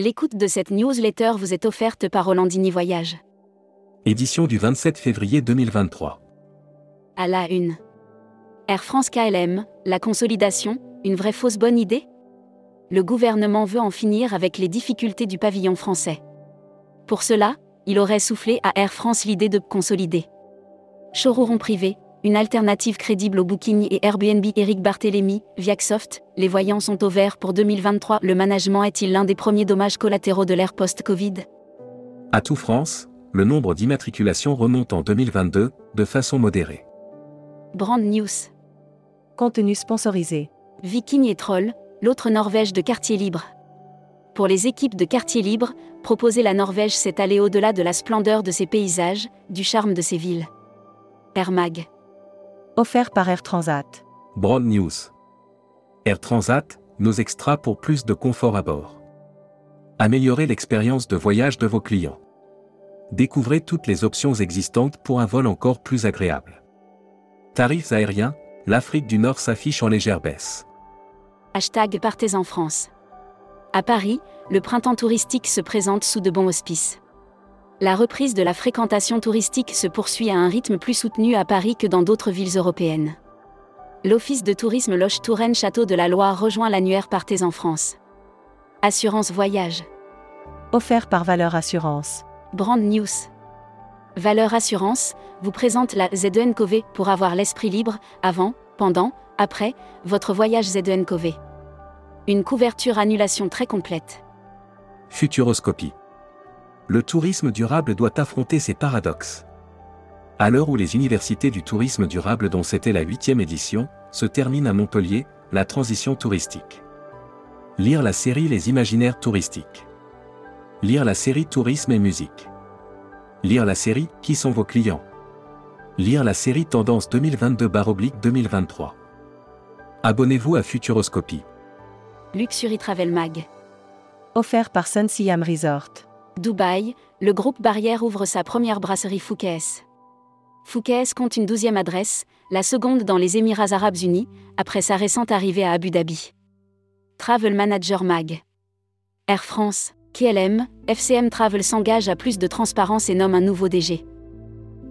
L'écoute de cette newsletter vous est offerte par Rolandini Voyage. Édition du 27 février 2023. À la une. Air France KLM, la consolidation, une vraie fausse bonne idée? Le gouvernement veut en finir avec les difficultés du pavillon français. Pour cela, il aurait soufflé à Air France l'idée de consolider. Showroom privé, une alternative crédible au Booking et Airbnb Eric Barthélémy, Viacsoft, les voyants sont au vert pour 2023. Le management est-il l'un des premiers dommages collatéraux de l'ère post-Covid? À tout France, le nombre d'immatriculations remonte en 2022, de façon modérée. Brand News. Contenu sponsorisé. Viking et Troll, l'autre Norvège de quartier libre. Pour les équipes de quartier libre, proposer la Norvège c'est aller au-delà de la splendeur de ses paysages, du charme de ses villes. Air Mag. Offert par Air Transat. Broad News. Air Transat, nos extras pour plus de confort à bord. Améliorez l'expérience de voyage de vos clients. Découvrez toutes les options existantes pour un vol encore plus agréable. Tarifs aériens, l'Afrique du Nord s'affiche en légère baisse. Hashtag Partez en France. À Paris, le printemps touristique se présente sous de bons auspices. La reprise de la fréquentation touristique se poursuit à un rythme plus soutenu à Paris que dans d'autres villes européennes. L'Office de tourisme Loche Touraine Château de la Loire rejoint l'annuaire Partez en France. Assurance Voyage. Offert par Valeur Assurance. Brand News. Valeur Assurance vous présente la ZENCOV pour avoir l'esprit libre avant, pendant, après votre voyage ZENCOV. Une couverture annulation très complète. Futuroscopie. Le tourisme durable doit affronter ces paradoxes. À l'heure où les universités du tourisme durable dont c'était la huitième édition, se terminent à Montpellier, la transition touristique. Lire la série Les imaginaires touristiques. Lire la série Tourisme et musique. Lire la série Qui sont vos clients? Lire la série Tendance 2022-2023. Abonnez-vous à Futuroscopie. Luxury Travel Mag. Offert par Sun Siam Resort. Dubaï, le groupe Barrière ouvre sa première brasserie Fouquet's. Fouquet's compte une douzième adresse, la seconde dans les Émirats Arabes Unis, après sa récente arrivée à Abu Dhabi. Travel Manager Mag. Air France, KLM, FCM Travel s'engage à plus de transparence et nomme un nouveau DG.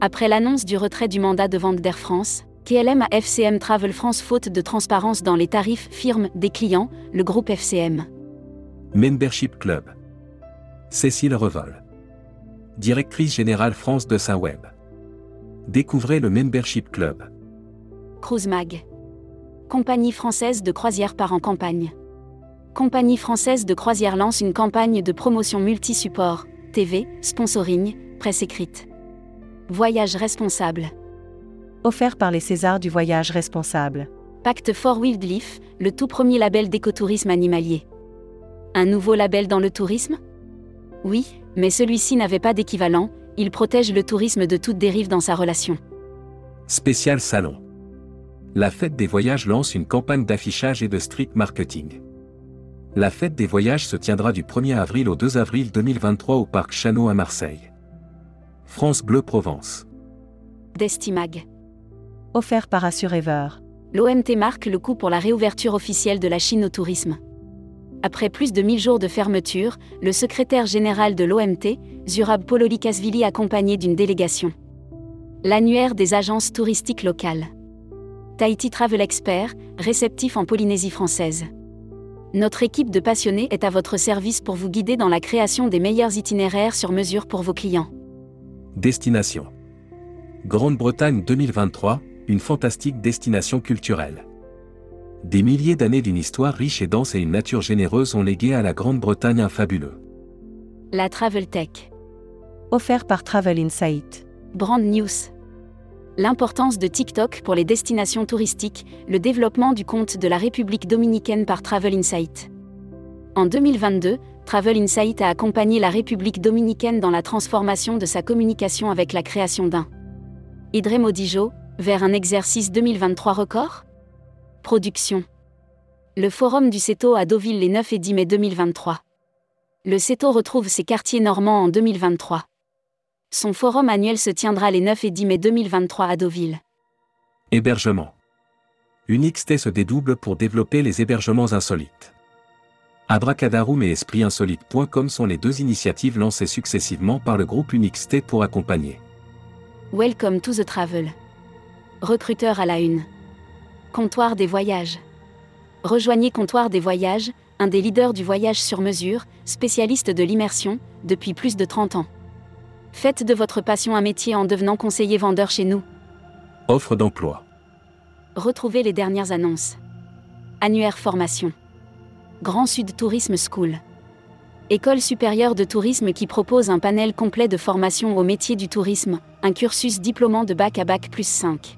Après l'annonce du retrait du mandat de vente d'Air France, KLM a FCM Travel France faute de transparence dans les tarifs firmes des clients, le groupe FCM. Membership Club. Cécile Revol. Directrice générale France de Saint-Web. Découvrez le Membership Club. Cruise Mag. Compagnie française de croisière part en campagne. Compagnie française de croisière lance une campagne de promotion multi-support, TV, sponsoring, presse écrite. Voyage responsable. Offert par les Césars du voyage responsable. Pacte for Wildlife, le tout premier label d'écotourisme animalier. Un nouveau label dans le tourisme Oui, mais celui-ci n'avait pas d'équivalent, il protège le tourisme de toute dérive dans sa relation. Spécial Salon. La Fête des Voyages lance une campagne d'affichage et de street marketing. La Fête des Voyages se tiendra du 1er avril au 2 avril 2023 au Parc Chano à Marseille. France Bleu Provence. Destimag. Offert par Assurever. L'OMT marque le coup pour la réouverture officielle de la Chine au tourisme. Après plus de 1000 jours de fermeture, le secrétaire général de l'OMT, Zurab Pololikasvili accompagné d'une délégation. L'annuaire des agences touristiques locales. Tahiti Travel Expert, réceptif en Polynésie française. Notre équipe de passionnés est à votre service pour vous guider dans la création des meilleurs itinéraires sur mesure pour vos clients. Destination. Grande-Bretagne 2023, une fantastique destination culturelle. Des milliers d'années d'une histoire riche et dense et une nature généreuse ont légué à la Grande-Bretagne un fabuleux. La Travel Tech. Offert par Travel Insight. Brand News. L'importance de TikTok pour les destinations touristiques, le développement du compte de la République dominicaine par Travel Insight. En 2022, Travel Insight a accompagné la République dominicaine dans la transformation de sa communication avec la création d'un Idré Modijo, vers un exercice 2023 record Production. Le Forum du CETO à Deauville les 9 et 10 mai 2023. Le CETO retrouve ses quartiers normands en 2023. Son forum annuel se tiendra les 9 et 10 mai 2023 à Deauville. Hébergement. Unixte se dédouble pour développer les hébergements insolites. Abracadarum et espritinsolite.com sont les deux initiatives lancées successivement par le groupe UnixT pour accompagner. Welcome to the travel. Recruteur à la une. Comptoir des voyages. Rejoignez Comptoir des voyages, un des leaders du voyage sur mesure, spécialiste de l'immersion, depuis plus de 30 ans. Faites de votre passion un métier en devenant conseiller vendeur chez nous. Offre d'emploi. Retrouvez les dernières annonces. Annuaire formation. Grand Sud Tourisme School. École supérieure de tourisme qui propose un panel complet de formation au métier du tourisme, un cursus diplômant de bac à bac plus 5.